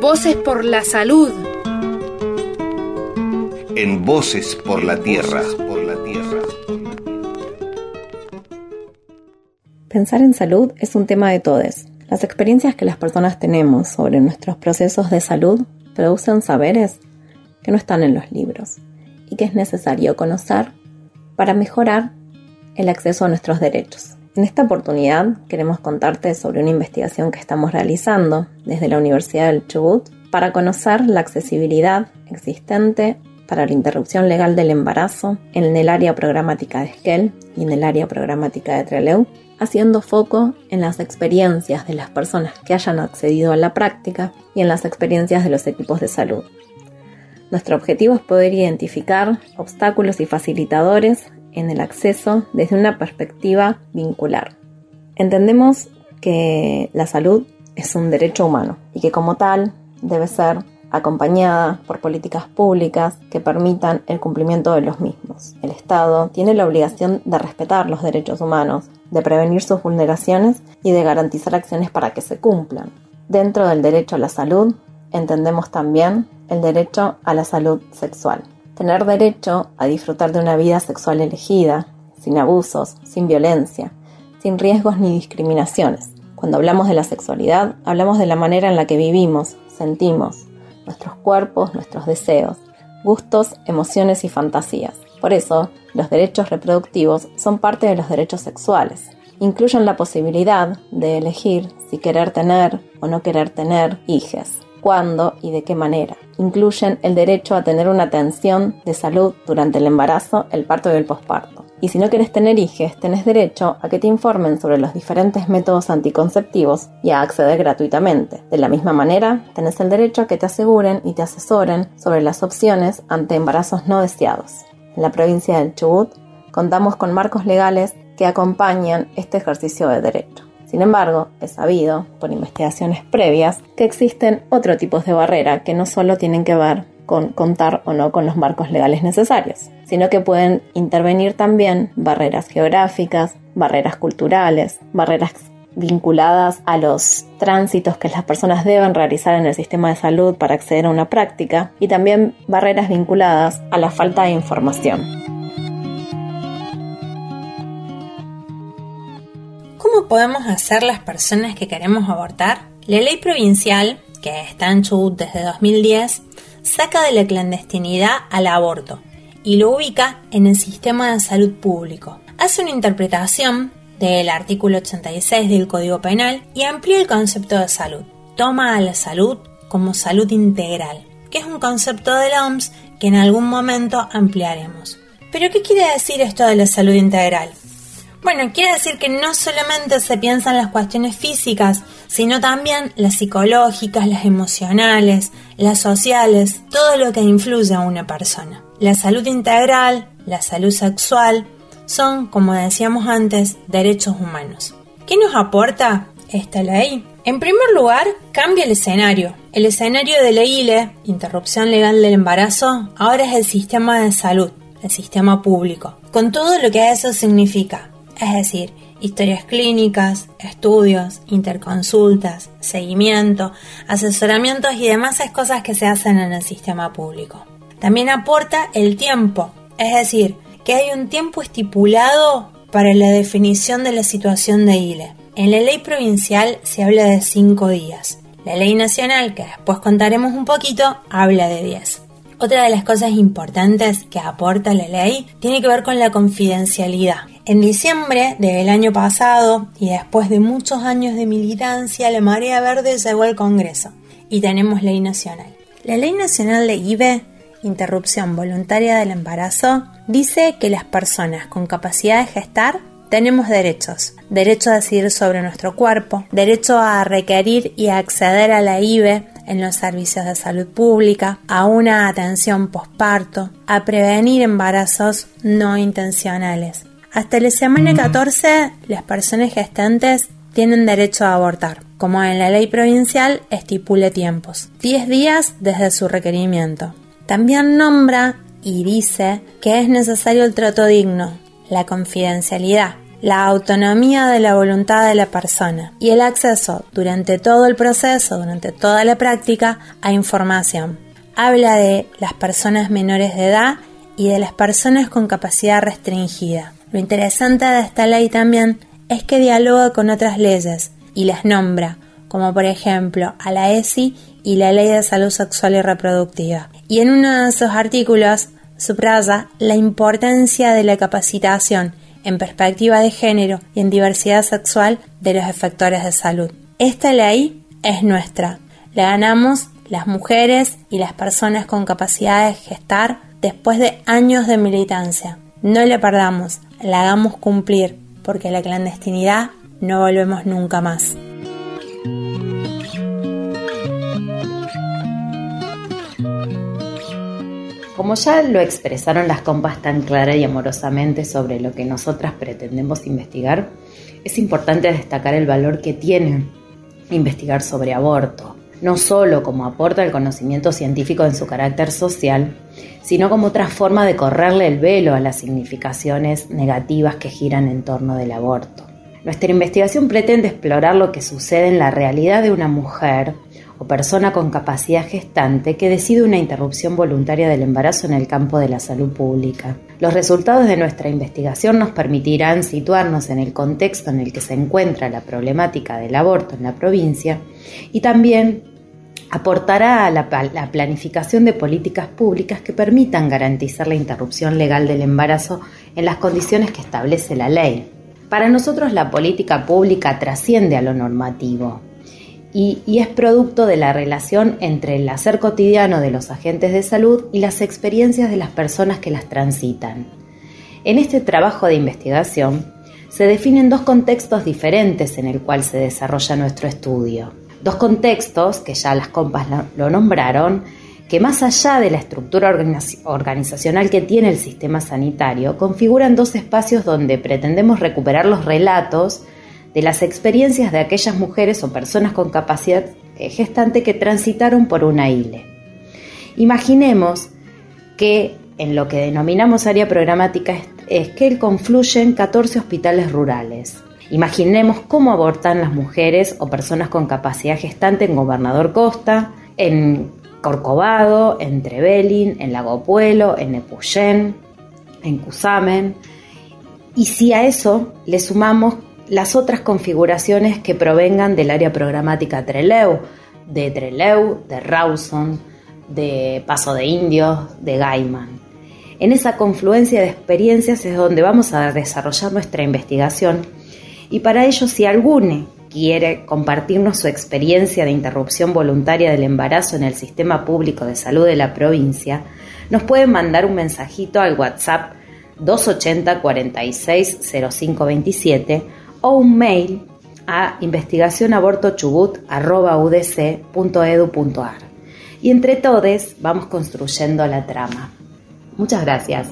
Voces por la salud. En Voces por la Tierra. Por la Tierra. Pensar en salud es un tema de todos. Las experiencias que las personas tenemos sobre nuestros procesos de salud producen saberes que no están en los libros y que es necesario conocer para mejorar el acceso a nuestros derechos. En esta oportunidad queremos contarte sobre una investigación que estamos realizando desde la Universidad del Chubut para conocer la accesibilidad existente para la interrupción legal del embarazo en el área programática de Esquel y en el área programática de Trelew, haciendo foco en las experiencias de las personas que hayan accedido a la práctica y en las experiencias de los equipos de salud. Nuestro objetivo es poder identificar obstáculos y facilitadores en el acceso desde una perspectiva vincular. Entendemos que la salud es un derecho humano y que como tal debe ser acompañada por políticas públicas que permitan el cumplimiento de los mismos. El Estado tiene la obligación de respetar los derechos humanos, de prevenir sus vulneraciones y de garantizar acciones para que se cumplan. Dentro del derecho a la salud entendemos también el derecho a la salud sexual tener derecho a disfrutar de una vida sexual elegida, sin abusos, sin violencia, sin riesgos ni discriminaciones. Cuando hablamos de la sexualidad, hablamos de la manera en la que vivimos, sentimos, nuestros cuerpos, nuestros deseos, gustos, emociones y fantasías. Por eso, los derechos reproductivos son parte de los derechos sexuales. Incluyen la posibilidad de elegir si querer tener o no querer tener hijos cuándo y de qué manera. Incluyen el derecho a tener una atención de salud durante el embarazo, el parto y el posparto. Y si no quieres tener hijos, tenés derecho a que te informen sobre los diferentes métodos anticonceptivos y a acceder gratuitamente. De la misma manera, tenés el derecho a que te aseguren y te asesoren sobre las opciones ante embarazos no deseados. En la provincia del Chubut, contamos con marcos legales que acompañan este ejercicio de derecho. Sin embargo, es sabido, por investigaciones previas, que existen otro tipos de barrera que no solo tienen que ver con contar o no con los marcos legales necesarios, sino que pueden intervenir también barreras geográficas, barreras culturales, barreras vinculadas a los tránsitos que las personas deben realizar en el sistema de salud para acceder a una práctica y también barreras vinculadas a la falta de información. Podemos hacer las personas que queremos abortar? La ley provincial, que está en Chubut desde 2010, saca de la clandestinidad al aborto y lo ubica en el sistema de salud público. Hace una interpretación del artículo 86 del Código Penal y amplía el concepto de salud. Toma a la salud como salud integral, que es un concepto de la OMS que en algún momento ampliaremos. Pero ¿qué quiere decir esto de la salud integral? Bueno, quiere decir que no solamente se piensan las cuestiones físicas, sino también las psicológicas, las emocionales, las sociales, todo lo que influye a una persona. La salud integral, la salud sexual, son, como decíamos antes, derechos humanos. ¿Qué nos aporta esta ley? En primer lugar, cambia el escenario. El escenario de la ILE, interrupción legal del embarazo, ahora es el sistema de salud, el sistema público, con todo lo que eso significa es decir, historias clínicas, estudios, interconsultas, seguimiento, asesoramientos y demás cosas que se hacen en el sistema público. También aporta el tiempo, es decir, que hay un tiempo estipulado para la definición de la situación de ILE. En la ley provincial se habla de 5 días. La ley nacional, que después contaremos un poquito, habla de 10. Otra de las cosas importantes que aporta la ley tiene que ver con la confidencialidad. En diciembre del año pasado y después de muchos años de militancia, la Marea Verde llegó al Congreso y tenemos ley nacional. La ley nacional de IBE, interrupción voluntaria del embarazo, dice que las personas con capacidad de gestar tenemos derechos. Derecho a decidir sobre nuestro cuerpo, derecho a requerir y acceder a la IBE en los servicios de salud pública, a una atención posparto, a prevenir embarazos no intencionales, hasta la semana 14, las personas gestantes tienen derecho a abortar, como en la ley provincial estipule tiempos, 10 días desde su requerimiento. También nombra y dice que es necesario el trato digno, la confidencialidad, la autonomía de la voluntad de la persona y el acceso durante todo el proceso, durante toda la práctica, a información. Habla de las personas menores de edad y de las personas con capacidad restringida. Lo interesante de esta ley también es que dialoga con otras leyes y las nombra, como por ejemplo a la ESI y la Ley de Salud Sexual y Reproductiva. Y en uno de esos artículos subraya la importancia de la capacitación en perspectiva de género y en diversidad sexual de los efectores de salud. Esta ley es nuestra. La ganamos las mujeres y las personas con capacidad de gestar después de años de militancia. No la perdamos, la hagamos cumplir, porque la clandestinidad no volvemos nunca más. Como ya lo expresaron las compas tan clara y amorosamente sobre lo que nosotras pretendemos investigar, es importante destacar el valor que tiene investigar sobre aborto, no solo como aporta el conocimiento científico en su carácter social, sino como otra forma de correrle el velo a las significaciones negativas que giran en torno del aborto. Nuestra investigación pretende explorar lo que sucede en la realidad de una mujer o persona con capacidad gestante que decide una interrupción voluntaria del embarazo en el campo de la salud pública. Los resultados de nuestra investigación nos permitirán situarnos en el contexto en el que se encuentra la problemática del aborto en la provincia y también aportará a la, la, planificación de políticas públicas que permitan garantizar la interrupción legal del embarazo en las condiciones que establece la ley. Para nosotros la política pública trasciende a lo normativo y, es producto de la relación entre el hacer cotidiano de los agentes de salud y las experiencias de las personas que las transitan. En este trabajo de investigación se definen dos contextos diferentes en el cual se desarrolla nuestro estudio. Dos contextos, que ya las compas lo nombraron, que más allá de la estructura organizacional que tiene el sistema sanitario, configuran dos espacios donde pretendemos recuperar los relatos de las experiencias de aquellas mujeres o personas con capacidad eh, gestante que transitaron por una ILE. Imaginemos que en lo que denominamos área programática es que confluyen 14 hospitales rurales. Imaginemos cómo abortan las mujeres o personas con capacidad gestante en Gobernador Costa, en Corcovado, en Trevelin, en Lago Puelo, en Epuyén, en Cusamen. Y si a eso le sumamos las otras configuraciones que provengan del área programática Treleu, de Treleu, de Rawson, de Paso de Indios, de Gaiman. En esa confluencia de experiencias es donde vamos a desarrollar nuestra investigación y para ello si alguno quiere compartirnos su experiencia de interrupción voluntaria del embarazo en el sistema público de salud de la provincia, nos puede mandar un mensajito al WhatsApp 280 46 0527 o un mail a investigacionabortochubut.udc.edu.ar. Y entre todos vamos construyendo la trama. Muchas gracias.